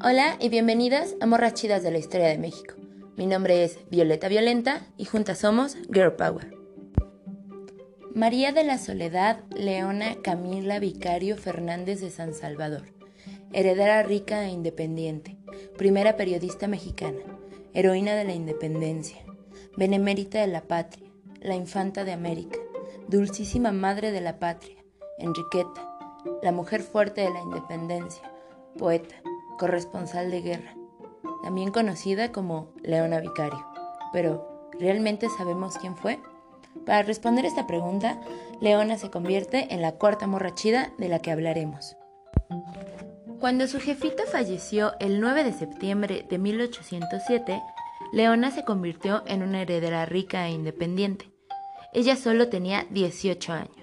Hola y bienvenidas a Morras Chidas de la Historia de México. Mi nombre es Violeta Violenta y juntas somos Girl Power. María de la Soledad Leona Camila Vicario Fernández de San Salvador, heredera rica e independiente, primera periodista mexicana, heroína de la independencia, benemérita de la patria, la infanta de América, dulcísima madre de la patria, Enriqueta, la mujer fuerte de la independencia, poeta, corresponsal de guerra, también conocida como Leona Vicario. Pero, ¿realmente sabemos quién fue? Para responder esta pregunta, Leona se convierte en la cuarta morrachida de la que hablaremos. Cuando su jefita falleció el 9 de septiembre de 1807, Leona se convirtió en una heredera rica e independiente. Ella solo tenía 18 años.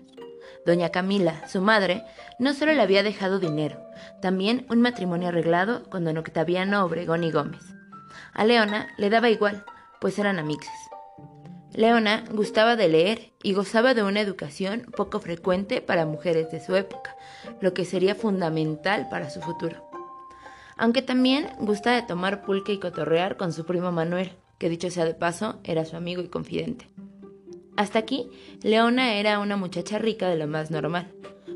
Doña Camila, su madre, no solo le había dejado dinero, también un matrimonio arreglado con don Octaviano Obregón y Gómez. A Leona le daba igual, pues eran amixes. Leona gustaba de leer y gozaba de una educación poco frecuente para mujeres de su época, lo que sería fundamental para su futuro. Aunque también gusta de tomar pulque y cotorrear con su primo Manuel, que dicho sea de paso, era su amigo y confidente. Hasta aquí, Leona era una muchacha rica de lo más normal.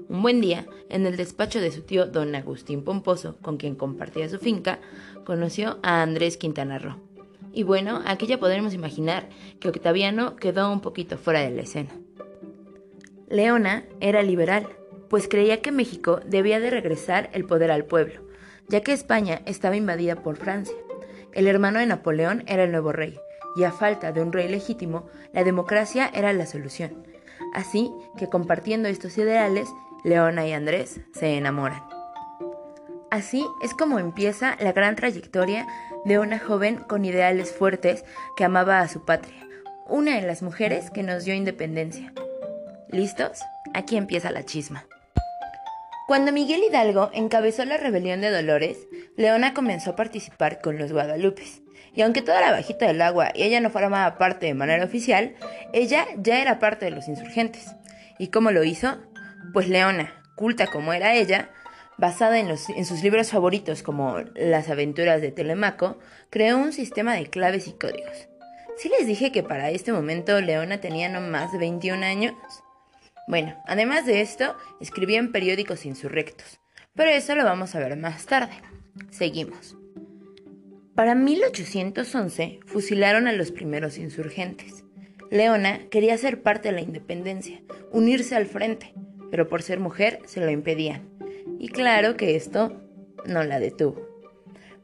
Un buen día, en el despacho de su tío don Agustín Pomposo, con quien compartía su finca, conoció a Andrés Quintana Roo. Y bueno, aquí ya podremos imaginar que Octaviano quedó un poquito fuera de la escena. Leona era liberal, pues creía que México debía de regresar el poder al pueblo, ya que España estaba invadida por Francia. El hermano de Napoleón era el nuevo rey, y a falta de un rey legítimo, la democracia era la solución. Así que compartiendo estos ideales, Leona y Andrés se enamoran. Así es como empieza la gran trayectoria de una joven con ideales fuertes que amaba a su patria, una de las mujeres que nos dio independencia. ¿Listos? Aquí empieza la chisma. Cuando Miguel Hidalgo encabezó la rebelión de Dolores, Leona comenzó a participar con los Guadalupes. Y aunque toda la bajita del agua y ella no formaba parte de manera oficial, ella ya era parte de los insurgentes. ¿Y cómo lo hizo? Pues Leona, culta como era ella, basada en, en, sus libros favoritos como Las aventuras de Telemaco, creó un sistema de claves y códigos. ¿Sí les dije que para este momento Leona tenía no más de 21 años? Bueno, además de esto, escribía en periódicos insurrectos, pero eso lo vamos a ver más tarde. Seguimos. Para 1811 fusilaron a los primeros insurgentes. Leona quería ser parte de la independencia, unirse al frente, pero por ser mujer se lo impedían. Y claro que esto no la detuvo.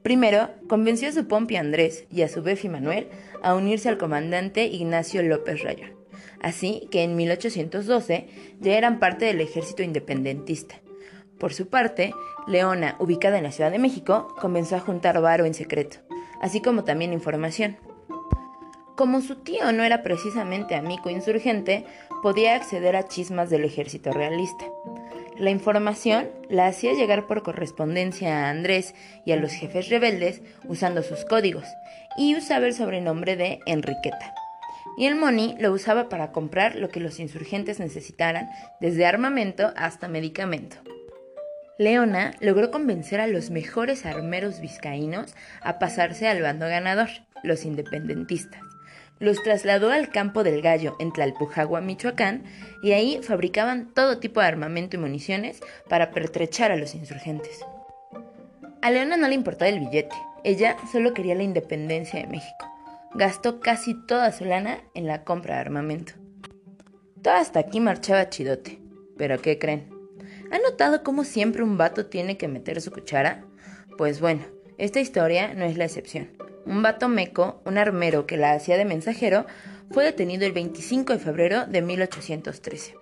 Primero, convenció a su pompi Andrés y a su befi Manuel a unirse al comandante Ignacio López Rayón. Así que en 1812 ya eran parte del ejército independentista. Por su parte, Leona, ubicada en la Ciudad de México, comenzó a juntar varo en secreto, así como también información. Como su tío no era precisamente amigo insurgente, podía acceder a chismas del ejército realista. La información la hacía llegar por correspondencia a Andrés y a los jefes rebeldes usando sus códigos, y usaba el sobrenombre de Enriqueta. Y el money lo usaba para comprar lo que los insurgentes necesitaran, desde armamento hasta medicamento. Leona logró convencer a los mejores armeros vizcaínos a pasarse al bando ganador, los independentistas. Los trasladó al campo del Gallo en Tlalpujagua, Michoacán, y ahí fabricaban todo tipo de armamento y municiones para pertrechar a los insurgentes. A Leona no le importaba el billete, ella solo quería la independencia de México. Gastó casi toda su lana en la compra de armamento. Todo hasta aquí marchaba chidote. Pero ¿qué creen? ¿Han notado cómo siempre un vato tiene que meter su cuchara? Pues bueno, esta historia no es la excepción. Un vato meco, un armero que la hacía de mensajero, fue detenido el 25 de febrero de 1813.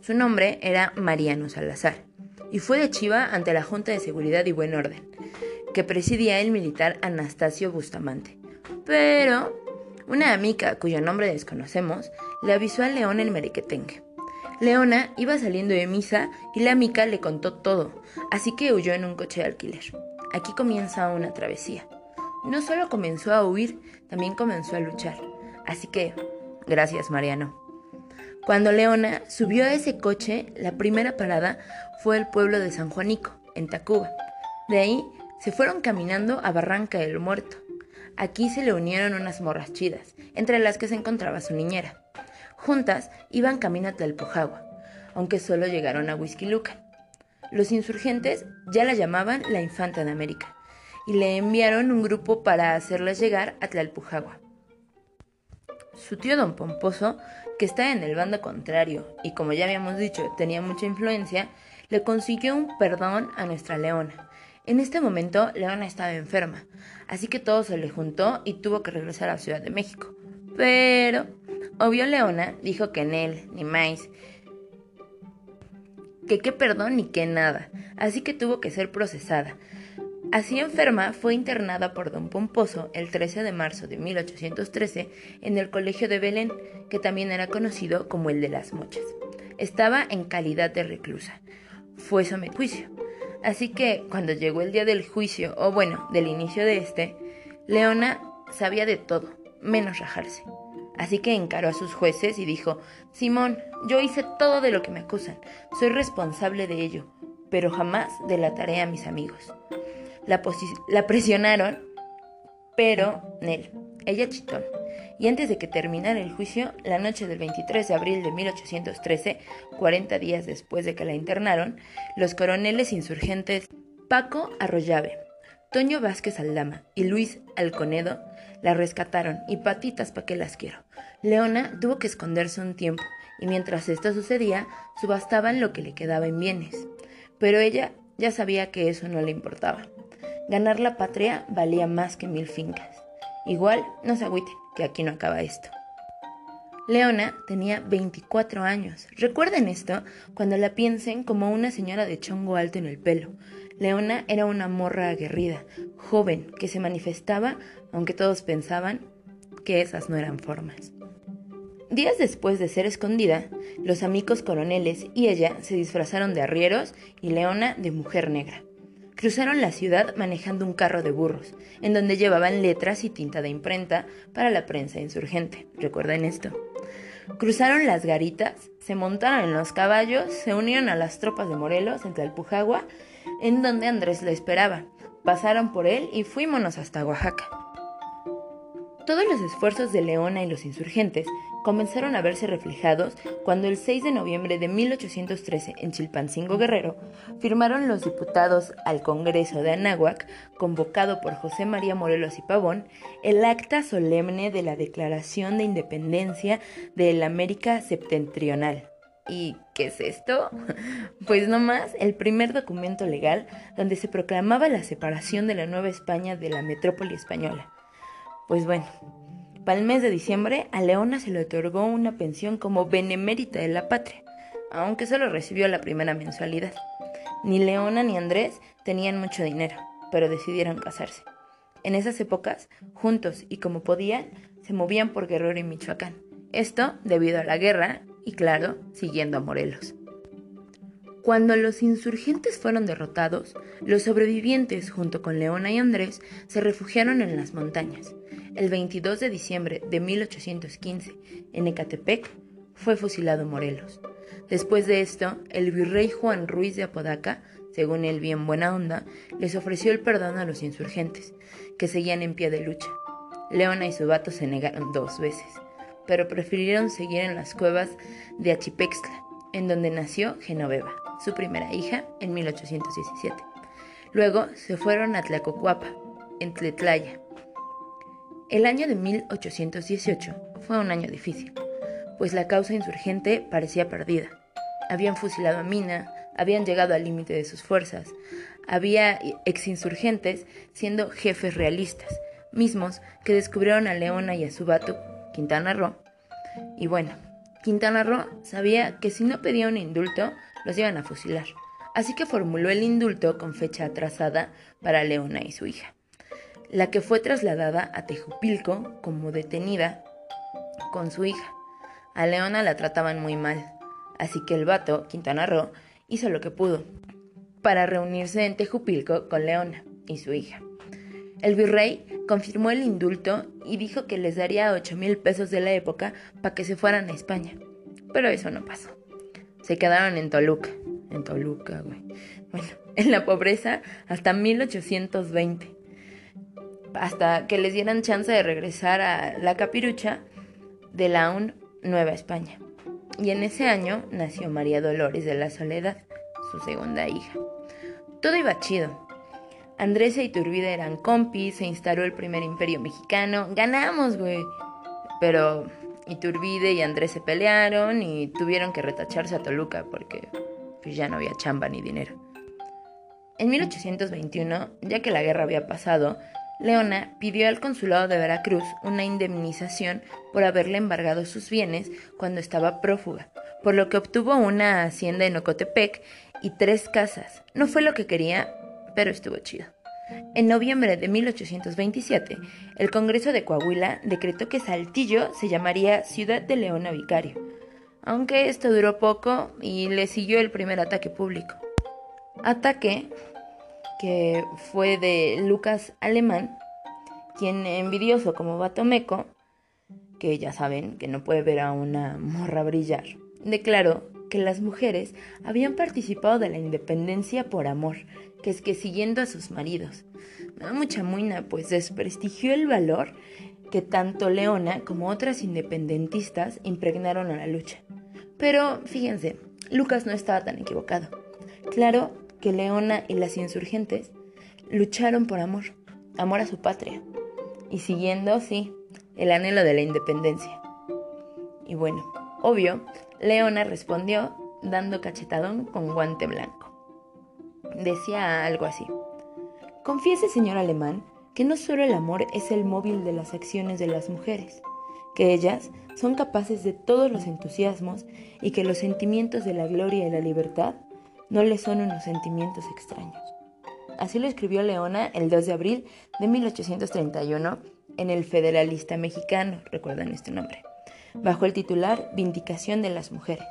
Su nombre era Mariano Salazar y fue de Chiva ante la Junta de Seguridad y Buen Orden, que presidía el militar Anastasio Bustamante. Pero una amiga, cuyo nombre desconocemos, le avisó a León el merequetengue. Leona iba saliendo de misa y la amiga le contó todo, así que huyó en un coche de alquiler. Aquí comienza una travesía. No solo comenzó a huir, también comenzó a luchar. Así que, gracias Mariano. Cuando Leona subió a ese coche, la primera parada fue el pueblo de San Juanico, en Tacuba. De ahí se fueron caminando a Barranca del Muerto. Aquí se le unieron unas morras chidas, entre las que se encontraba su niñera. Juntas iban camino a Tlalpujagua, aunque solo llegaron a Whisky Lucan. Los insurgentes ya la llamaban la Infanta de América y le enviaron un grupo para hacerlas llegar a Tlalpujagua. Su tío don Pomposo, que está en el bando contrario y como ya habíamos dicho tenía mucha influencia, le consiguió un perdón a nuestra leona. En este momento Leona estaba enferma, así que todo se le juntó y tuvo que regresar a Ciudad de México. Pero, obvio Leona dijo que en él, ni más, que qué perdón ni qué nada, así que tuvo que ser procesada. Así enferma, fue internada por don Pomposo el 13 de marzo de 1813 en el Colegio de Belén, que también era conocido como el de las Mochas. Estaba en calidad de reclusa. Fue sometido juicio. Así que cuando llegó el día del juicio, o bueno, del inicio de este, Leona sabía de todo, menos rajarse. Así que encaró a sus jueces y dijo, Simón, yo hice todo de lo que me acusan, soy responsable de ello, pero jamás delataré a mis amigos. La, presionaron, pero Nel, ella chitón. Y antes de que terminara el juicio, la noche del 23 de abril de 1813, 40 días después de que la internaron, los coroneles insurgentes Paco Arroyave, Toño Vázquez Aldama y Luis Alconedo la rescataron y patitas pa' que las quiero. Leona tuvo que esconderse un tiempo y mientras esto sucedía, subastaban lo que le quedaba en bienes. Pero ella ya sabía que eso no le importaba. Ganar la patria valía más que mil fincas. Igual, no se agüite, que aquí no acaba esto. Leona tenía 24 años. Recuerden esto cuando la piensen como una señora de chongo alto en el pelo. Leona era una morra aguerrida, joven, que se manifestaba, aunque todos pensaban que esas no eran formas. Días después de ser escondida, los amigos coroneles y ella se disfrazaron de arrieros y Leona de mujer negra. Cruzaron la ciudad manejando un carro de burros, en donde llevaban letras y tinta de imprenta para la prensa insurgente. ¿Recuerden esto? Cruzaron las garitas, se montaron en los caballos, se unieron a las tropas de Morelos en Tlalpujagua, en donde Andrés la esperaba. Pasaron por él y fuímonos hasta Oaxaca. Todos los esfuerzos de Leona y los insurgentes comenzaron a verse reflejados cuando el 6 de noviembre de 1813 en Chilpancingo Guerrero firmaron los diputados al Congreso de Anáhuac, convocado por José María Morelos y Pavón, el acta solemne de la Declaración de Independencia de la América Septentrional. ¿Y qué es esto? Pues nomás el primer documento legal donde se proclamaba la separación de la Nueva España de la metrópoli española pues bueno, para el mes de diciembre a Leona se le otorgó una pensión como benemérita de la patria, aunque solo recibió la primera mensualidad. Ni Leona ni Andrés tenían mucho dinero, pero decidieron casarse. En esas épocas, juntos y como podían, se movían por Guerrero y Michoacán. Esto debido a la guerra y, claro, siguiendo a Morelos. Cuando los insurgentes fueron derrotados, los sobrevivientes, junto con Leona y Andrés, se refugiaron en las montañas. El 22 de diciembre de 1815, en Ecatepec, fue fusilado Morelos. Después de esto, el virrey Juan Ruiz de Apodaca, según él bien buena onda, les ofreció el perdón a los insurgentes, que seguían en pie de lucha. Leona y su vato se negaron dos veces, pero prefirieron seguir en las cuevas de Achipextla, en donde nació Genoveva su primera hija, en 1817. Luego se fueron a Tlacocuapa, en Tletlaya. El año de 1818 fue un año difícil, pues la causa insurgente parecía perdida. Habían fusilado a Mina, habían llegado al límite de sus fuerzas, había exinsurgentes siendo jefes realistas, mismos que descubrieron a Leona y a su vato, Quintana Roo. Y bueno, Quintana Roo sabía que si no pedía un indulto, los iban a fusilar. Así que formuló el indulto con fecha atrasada para Leona y su hija, la que fue trasladada a Tejupilco como detenida con su hija. A Leona la trataban muy mal, así que el vato, Quintana Roo, hizo lo que pudo para reunirse en Tejupilco con Leona y su hija. El virrey confirmó el indulto y dijo que les daría 8 mil pesos de la época para que se fueran a España, pero eso no pasó se quedaron en Toluca. En Toluca, güey. Bueno, en la pobreza hasta 1820, hasta que les dieran chance de regresar a la capirucha de la UN Nueva España. Y en ese año nació María Dolores de la Soledad, su segunda hija. Todo iba chido. Andrés e Iturbide eran compis, se instaló el primer imperio mexicano, ganamos, güey. Pero Iturbide y Andrés se pelearon y tuvieron que retacharse a Toluca porque pues, ya no había chamba ni dinero. En 1821, ya que la guerra había pasado, Leona pidió al consulado de Veracruz una indemnización por haberle embargado sus bienes cuando estaba prófuga, por lo que obtuvo una hacienda en Ocotepec y tres casas. No fue lo que quería, pero estuvo chido. En noviembre de 1827, el Congreso de Coahuila decretó que Saltillo se llamaría Ciudad de Leona Vicario, aunque esto duró poco y le siguió el primer ataque público. Ataque que fue de Lucas Alemán, quien envidioso como Batomeco, que ya saben que no puede ver a una morra brillar, declaró que las mujeres habían participado de la independencia por amor, que es que siguiendo a sus maridos. Me da mucha muina, pues desprestigió el valor que tanto Leona como otras independentistas impregnaron a la lucha. Pero fíjense, Lucas no estaba tan equivocado. Claro que Leona y las insurgentes lucharon por amor, amor a su patria, y siguiendo, sí, el anhelo de la independencia. Y bueno, obvio, Leona respondió dando cachetadón con guante blanco. Decía algo así. Confiese, señor alemán, que no solo el amor es el móvil de las acciones de las mujeres, que ellas son capaces de todos los entusiasmos y que los sentimientos de la gloria y la libertad no le son unos sentimientos extraños. Así lo escribió Leona el 2 de abril de 1831 en el Federalista Mexicano, recuerdan este nombre, bajo el titular Vindicación de las Mujeres.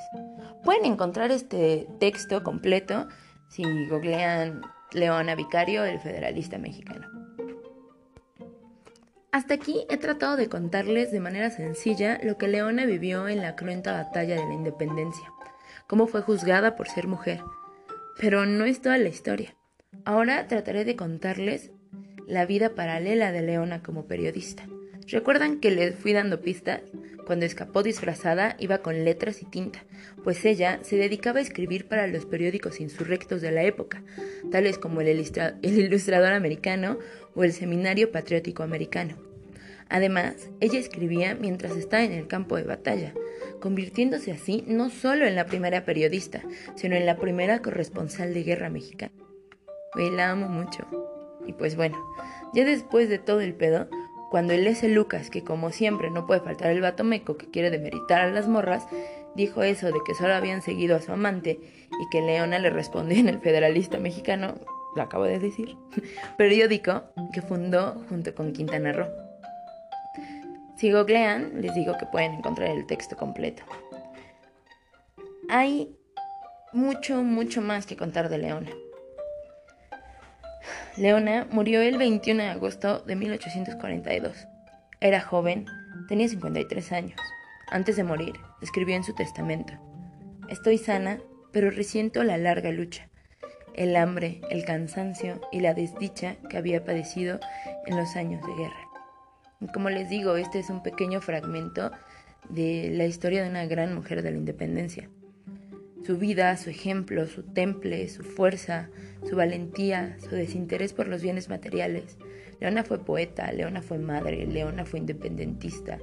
Pueden encontrar este texto completo si googlean Leona Vicario, el Federalista Mexicano. Hasta aquí he tratado de contarles de manera sencilla lo que Leona vivió en la cruenta batalla de la independencia, cómo fue juzgada por ser mujer, pero no es toda la historia. Ahora trataré de contarles la vida paralela de Leona como periodista. ¿Recuerdan que les fui dando pistas? Cuando escapó disfrazada iba con letras y tinta, pues ella se dedicaba a escribir para los periódicos insurrectos de la época, tales como el, Ilustrador Americano o el Seminario Patriótico Americano. Además, ella escribía mientras estaba en el campo de batalla, convirtiéndose así no solo en la primera periodista, sino en la primera corresponsal de guerra mexicana. Hoy la amo mucho. Y pues bueno, ya después de todo el pedo, cuando el S. Lucas, que como siempre no puede faltar el vato meco que quiere demeritar a las morras, dijo eso de que solo habían seguido a su amante y que Leona le respondió en el Federalista Mexicano, lo acabo de decir, periódico que fundó junto con Quintana Roo. Si googlean, les digo que pueden encontrar el texto completo. Hay mucho, mucho más que contar de Leona. Leona murió el 21 de agosto de 1842. Era joven, tenía 53 años. Antes de morir, escribió en su testamento, Estoy sana, pero resiento la larga lucha, el hambre, el cansancio y la desdicha que había padecido en los años de guerra. Como les digo, este es un pequeño fragmento de la historia de una gran mujer de la independencia. Su vida, su ejemplo, su temple, su fuerza, su valentía, su desinterés por los bienes materiales. Leona fue poeta, Leona fue madre, Leona fue independentista,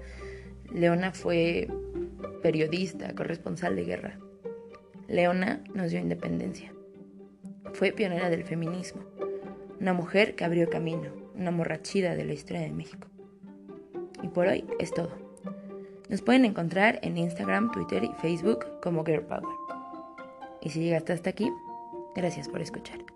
Leona fue periodista, corresponsal de guerra. Leona nos dio independencia. Fue pionera del feminismo, una mujer que abrió camino, una morrachida de la historia de México. Y por hoy es todo. Nos pueden encontrar en Instagram, Twitter y Facebook como Girl Power. Y si llegaste hasta aquí, gracias por escuchar.